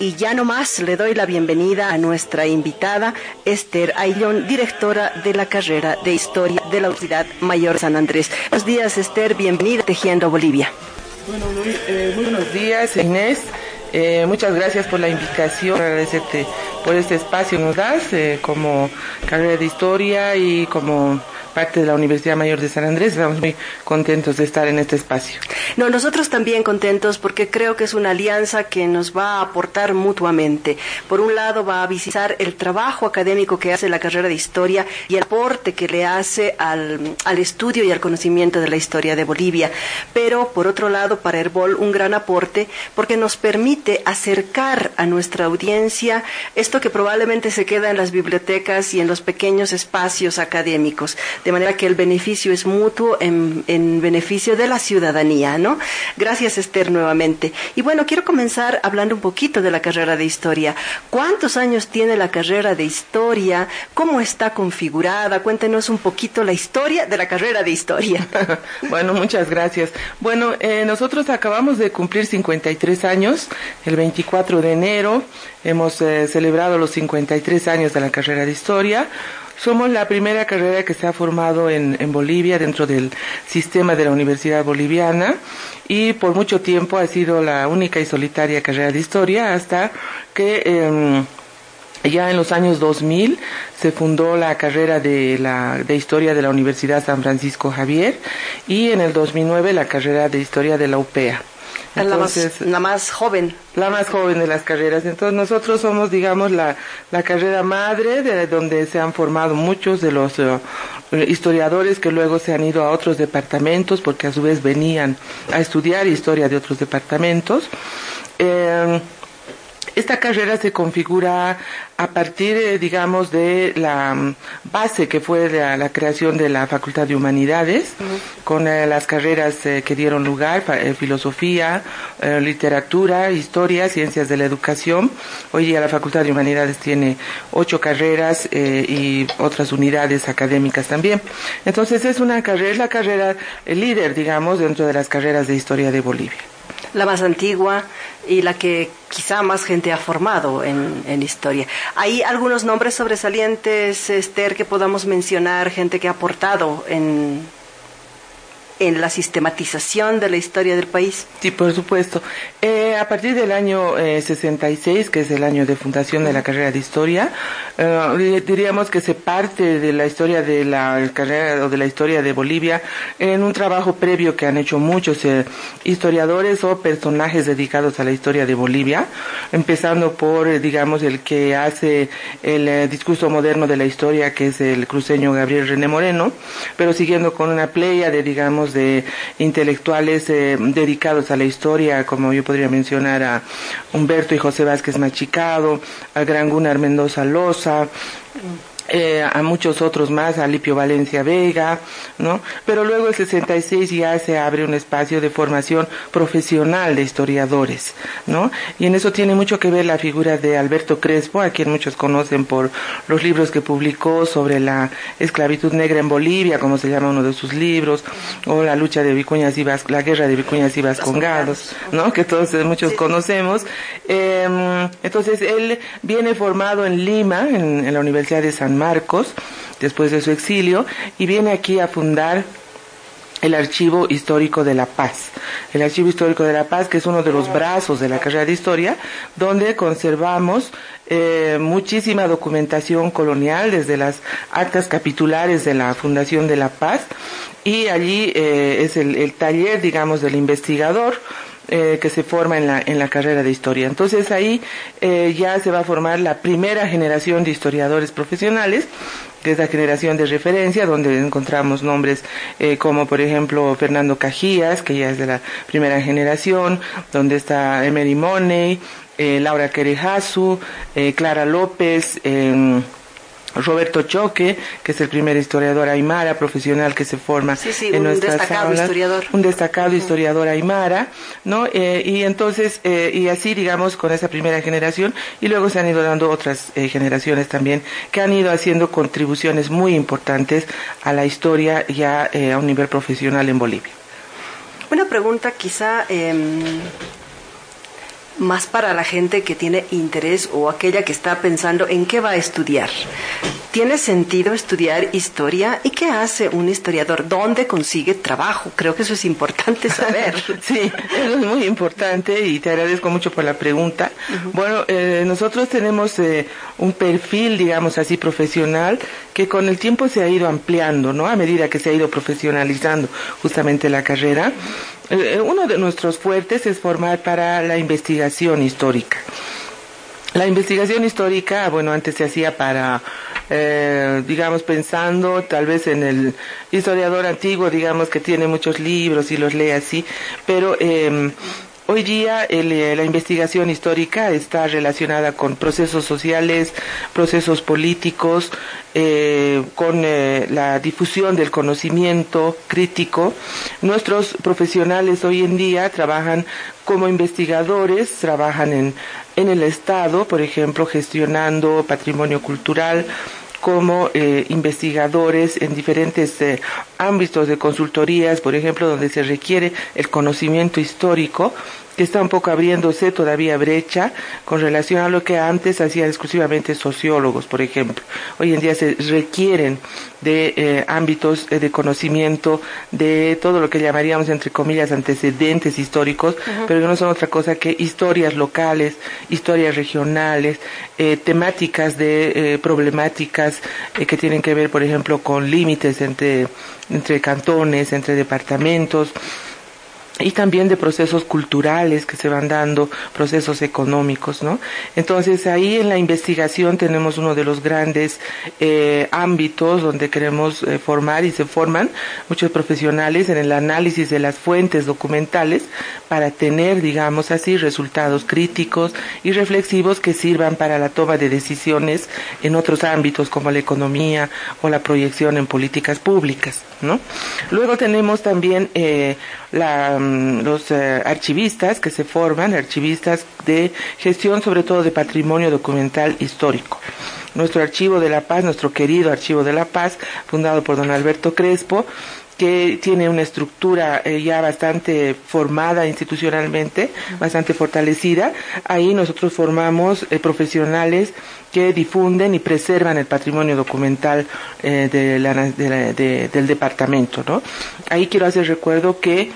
Y ya no más le doy la bienvenida a nuestra invitada, Esther Ayllón, directora de la carrera de Historia de la Universidad Mayor San Andrés. Buenos días, Esther, bienvenida a Tejiendo Bolivia. Bueno, muy, eh, buenos días, Inés. Eh, muchas gracias por la invitación, agradecerte por este espacio que nos das eh, como carrera de historia y como parte de la Universidad Mayor de San Andrés. Estamos muy contentos de estar en este espacio. No, nosotros también contentos porque creo que es una alianza que nos va a aportar mutuamente. Por un lado, va a visitar el trabajo académico que hace la carrera de historia y el aporte que le hace al, al estudio y al conocimiento de la historia de Bolivia. Pero, por otro lado, para Herbol, un gran aporte porque nos permite acercar a nuestra audiencia esto que probablemente se queda en las bibliotecas y en los pequeños espacios académicos de manera que el beneficio es mutuo en, en beneficio de la ciudadanía, ¿no? Gracias, Esther, nuevamente. Y bueno, quiero comenzar hablando un poquito de la carrera de historia. ¿Cuántos años tiene la carrera de historia? ¿Cómo está configurada? Cuéntenos un poquito la historia de la carrera de historia. bueno, muchas gracias. Bueno, eh, nosotros acabamos de cumplir 53 años, el 24 de enero. Hemos eh, celebrado los 53 años de la carrera de historia. Somos la primera carrera que se ha formado en, en, Bolivia dentro del sistema de la Universidad Boliviana y por mucho tiempo ha sido la única y solitaria carrera de historia hasta que eh, ya en los años 2000 se fundó la carrera de, la, de historia de la Universidad San Francisco Javier y en el 2009 la carrera de historia de la UPEA. Entonces, la, más, la más joven. La más joven de las carreras. Entonces nosotros somos, digamos, la, la carrera madre de donde se han formado muchos de los uh, historiadores que luego se han ido a otros departamentos porque a su vez venían a estudiar historia de otros departamentos. Eh, esta carrera se configura a partir, eh, digamos, de la base que fue la, la creación de la Facultad de Humanidades, uh -huh. con eh, las carreras eh, que dieron lugar, filosofía, literatura, historia, ciencias de la educación. Hoy día la Facultad de Humanidades tiene ocho carreras y otras unidades académicas también. Entonces es una carrera, es la carrera líder, digamos, dentro de las carreras de historia de Bolivia la más antigua y la que quizá más gente ha formado en, en, historia. ¿Hay algunos nombres sobresalientes, Esther, que podamos mencionar, gente que ha aportado en, en la sistematización de la historia del país? Sí, por supuesto. Eh, a partir del año eh, 66, que es el año de fundación de la carrera de historia, eh, diríamos que se parte de la historia de la carrera o de la historia de Bolivia en un trabajo previo que han hecho muchos eh, historiadores o personajes dedicados a la historia de Bolivia, empezando por, eh, digamos, el que hace el discurso moderno de la historia, que es el cruceño Gabriel René Moreno, pero siguiendo con una playa de, digamos, de intelectuales eh, dedicados a la historia, como yo podría mencionar a Humberto y José Vázquez Machicado, al gran Gunnar Mendoza Loza, eh, a muchos otros más, a Lipio Valencia Vega, ¿no? Pero luego el 66 ya se abre un espacio de formación profesional de historiadores, ¿no? Y en eso tiene mucho que ver la figura de Alberto Crespo, a quien muchos conocen por los libros que publicó sobre la esclavitud negra en Bolivia, como se llama uno de sus libros, o la lucha de Vicuñas y Vas la guerra de Vicuñas y Vascongados, ¿no? Que todos muchos conocemos. Eh, entonces él viene formado en Lima, en, en la Universidad de San Marcos, después de su exilio, y viene aquí a fundar el Archivo Histórico de la Paz. El Archivo Histórico de la Paz, que es uno de los brazos de la carrera de historia, donde conservamos eh, muchísima documentación colonial desde las actas capitulares de la Fundación de la Paz y allí eh, es el, el taller, digamos, del investigador eh, que se forma en la, en la carrera de historia. Entonces ahí eh, ya se va a formar la primera generación de historiadores profesionales, que es la generación de referencia, donde encontramos nombres eh, como por ejemplo Fernando Cajías, que ya es de la primera generación, donde está Emery Money, eh, Laura Querejazu, eh, Clara López, eh, Roberto Choque, que es el primer historiador aymara profesional que se forma sí, sí, en nuestras un destacado aulas, historiador. un destacado historiador aymara, ¿no? Eh, y entonces, eh, y así digamos con esa primera generación, y luego se han ido dando otras eh, generaciones también que han ido haciendo contribuciones muy importantes a la historia ya a un nivel profesional en Bolivia. Una pregunta quizá... Más para la gente que tiene interés o aquella que está pensando en qué va a estudiar. ¿Tiene sentido estudiar historia? ¿Y qué hace un historiador? ¿Dónde consigue trabajo? Creo que eso es importante saber. sí, eso es muy importante y te agradezco mucho por la pregunta. Bueno, eh, nosotros tenemos eh, un perfil, digamos así, profesional que con el tiempo se ha ido ampliando, ¿no? A medida que se ha ido profesionalizando justamente la carrera. Eh, uno de nuestros fuertes es formar para la investigación histórica. La investigación histórica, bueno, antes se hacía para, eh, digamos, pensando tal vez en el historiador antiguo, digamos, que tiene muchos libros y los lee así, pero eh, Hoy día eh, la investigación histórica está relacionada con procesos sociales, procesos políticos, eh, con eh, la difusión del conocimiento crítico. Nuestros profesionales hoy en día trabajan como investigadores, trabajan en, en el Estado, por ejemplo, gestionando patrimonio cultural, como eh, investigadores en diferentes eh, ámbitos de consultorías, por ejemplo, donde se requiere el conocimiento histórico, que está un poco abriéndose todavía brecha con relación a lo que antes hacían exclusivamente sociólogos, por ejemplo. Hoy en día se requieren de eh, ámbitos de conocimiento de todo lo que llamaríamos, entre comillas, antecedentes históricos, pero que no son otra cosa que historias locales, historias regionales, temáticas de problemáticas eh, que tienen que ver, por ejemplo, con límites entre, entre cantones, entre departamentos, y también de procesos culturales que se van dando, procesos económicos, ¿no? Entonces ahí en la investigación tenemos uno de los grandes eh, ámbitos donde queremos eh, formar y se forman muchos profesionales en el análisis de las fuentes documentales para tener, digamos así, resultados críticos y reflexivos que sirvan para la toma de decisiones en otros ámbitos como la economía o la proyección en políticas públicas, ¿no? Luego tenemos también eh, la Mm, los eh, archivistas que se forman, archivistas de gestión sobre todo de patrimonio documental histórico. Nuestro Archivo de la Paz, nuestro querido Archivo de la Paz, fundado por don Alberto Crespo, que tiene una estructura eh, ya bastante formada institucionalmente, bastante fortalecida. Ahí nosotros formamos eh, profesionales que difunden y preservan el patrimonio documental del departamento. ¿no? Ahí quiero hacer recuerdo que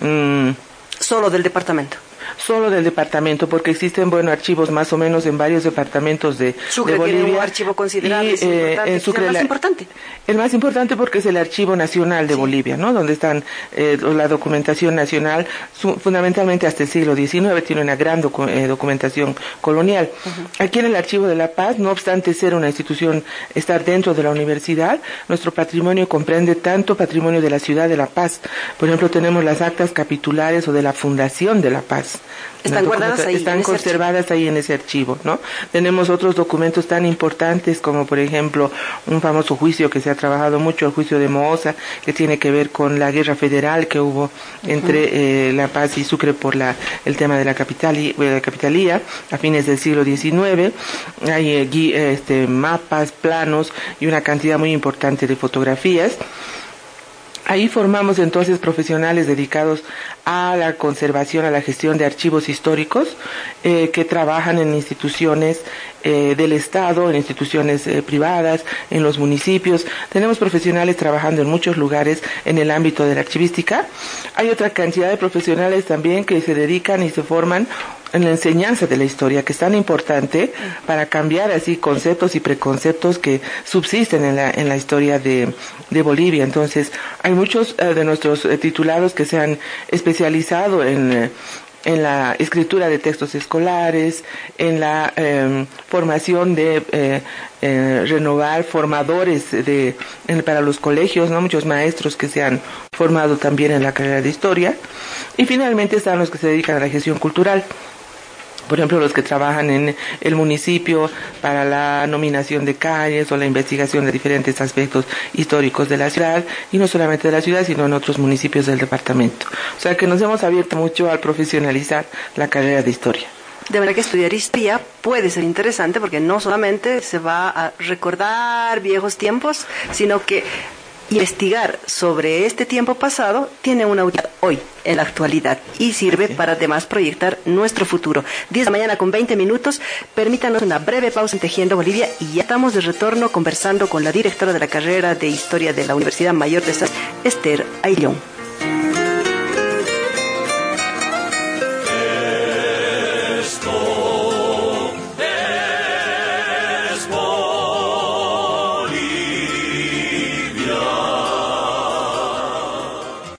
Mm. Solo del departamento solo del departamento, porque existen, bueno, archivos más o menos en varios departamentos de, Sucre Bolivia. Tiene un archivo considerable, y, eh, en Sucre, el más importante. El más importante porque es el Archivo Nacional de Bolivia, ¿no? Donde están eh, la documentación nacional, fundamentalmente hasta el siglo XIX, tiene una gran eh, documentación colonial. Aquí en el Archivo de la Paz, no obstante ser una institución, estar dentro de la universidad, nuestro patrimonio comprende tanto patrimonio de la ciudad de La Paz. Por ejemplo, tenemos las actas capitulares o de la Fundación de La Paz están guardadas ahí. Están conservadas ahí en ese archivo, ¿no? Tenemos otros documentos tan importantes como, por ejemplo, un famoso juicio que se ha trabajado mucho, el juicio de Moza, que tiene que ver con la guerra federal que hubo entre eh, La Paz y Sucre por la, el tema de la, capital, y, la capitalía a fines del siglo XIX. Hay eh, este, mapas, planos y una cantidad muy importante de fotografías. Ahí formamos entonces profesionales dedicados a la conservación, a la gestión de archivos históricos eh, que trabajan en instituciones eh, del Estado, en instituciones eh, privadas, en los municipios. Tenemos profesionales trabajando en muchos lugares en el ámbito de la archivística. Hay otra cantidad de profesionales también que se dedican y se forman en la enseñanza de la historia, que es tan importante para cambiar así conceptos y preconceptos que subsisten en la, historia de, Bolivia. Entonces, hay muchos de nuestros titulados que se han especializado en, eh, en la escritura de textos escolares, en la em, formación de renovar formadores de, para los colegios, ¿no? muchos maestros que se han formado también en la carrera de historia, y finalmente están los que se dedican a la gestión cultural por ejemplo, los que trabajan en el municipio para la nominación de calles o la investigación de diferentes aspectos históricos de la ciudad, y no solamente de la ciudad, sino en otros municipios del departamento. O sea que nos hemos abierto mucho al profesionalizar la carrera de historia. De verdad que estudiar historia puede ser interesante porque no solamente se va a recordar viejos tiempos, sino que investigar sobre este tiempo pasado tiene una utilidad hoy, en la actualidad, y sirve para además proyectar nuestro futuro. 10 de la mañana con 20 minutos, permítanos una breve pausa en Tejiendo Bolivia y ya estamos de retorno conversando con la directora de la carrera de Historia de la Universidad Mayor de Esther Ayllón.